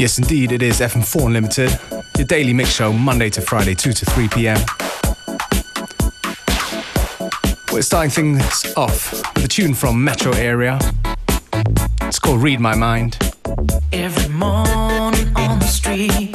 Yes, indeed, it is FM4 Unlimited, your daily mix show, Monday to Friday, 2 to 3 p.m. We're starting things off with a tune from Metro Area. It's called Read My Mind. Every morning on the street,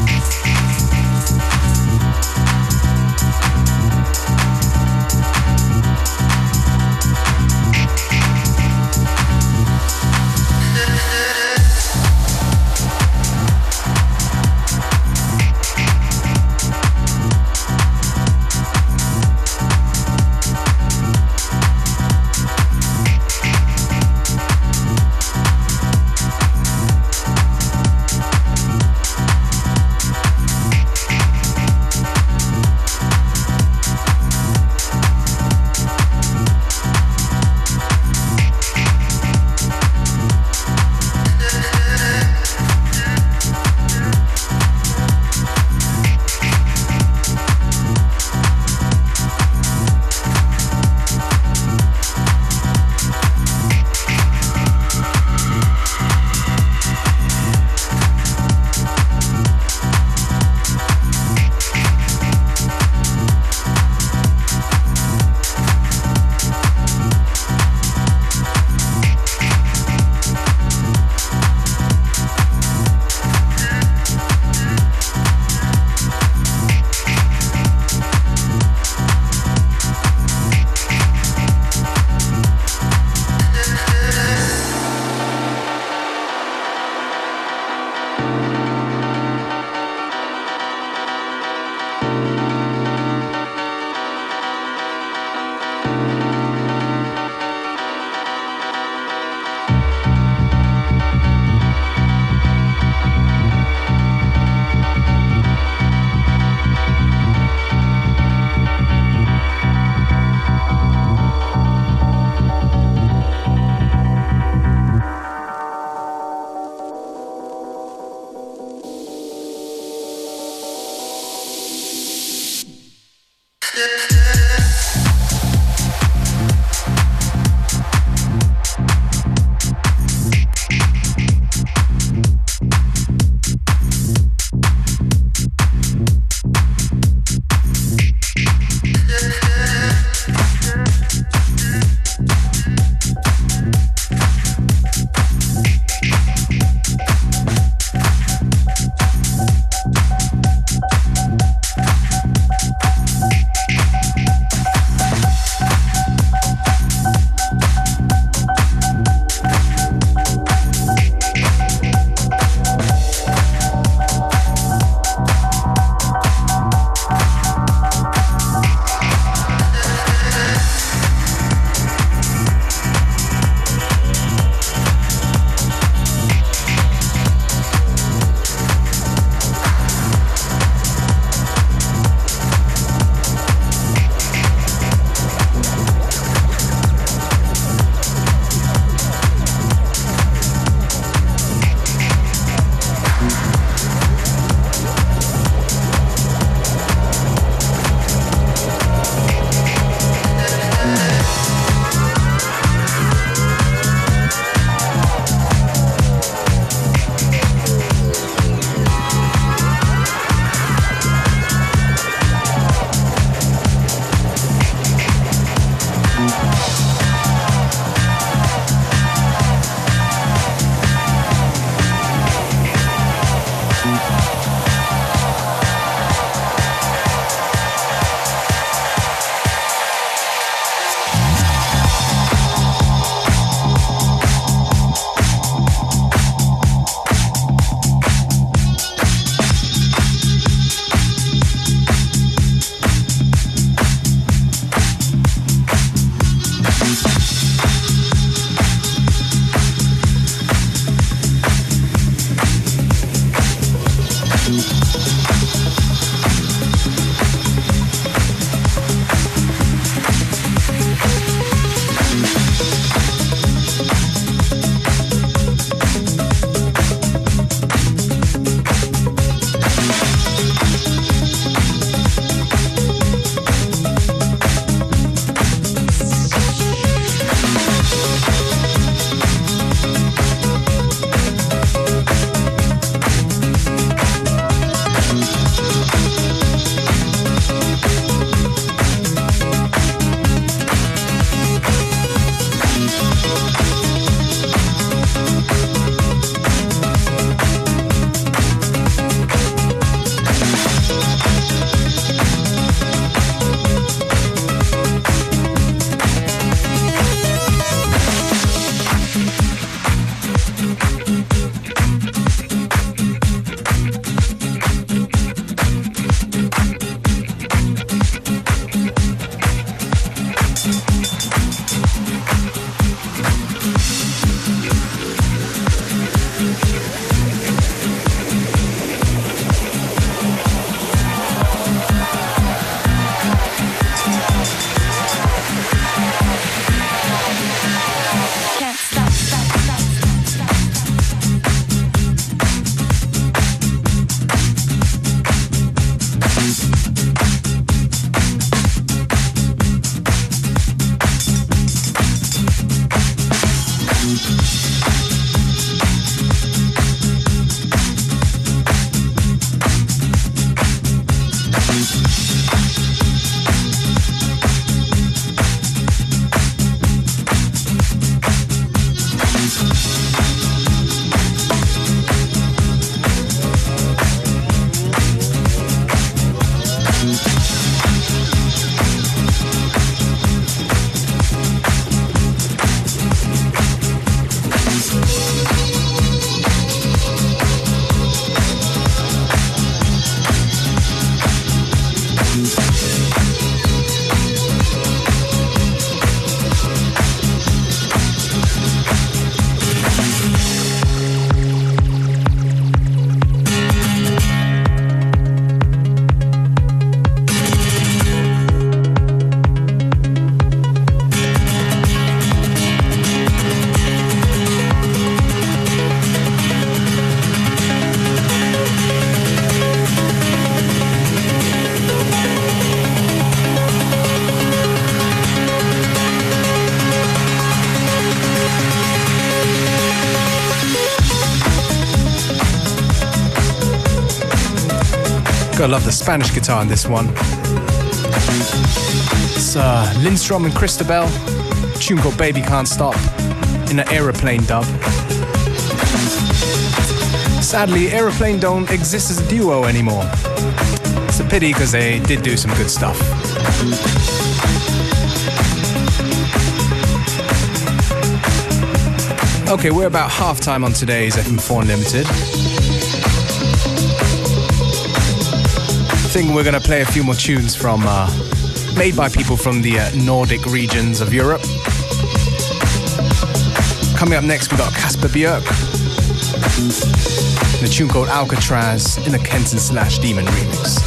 Música love the Spanish guitar in this one. It's uh, Lindstrom and Christabelle, tune called Baby Can't Stop, in an aeroplane dub. Sadly, Aeroplane don't exist as a duo anymore. It's a pity because they did do some good stuff. Okay, we're about halftime on today's FM4 Unlimited. Think we're gonna play a few more tunes from uh, made by people from the uh, Nordic regions of Europe. Coming up next, we got Kasper Bjørke. The tune called Alcatraz in a Kenton slash Demon remix.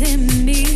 within me.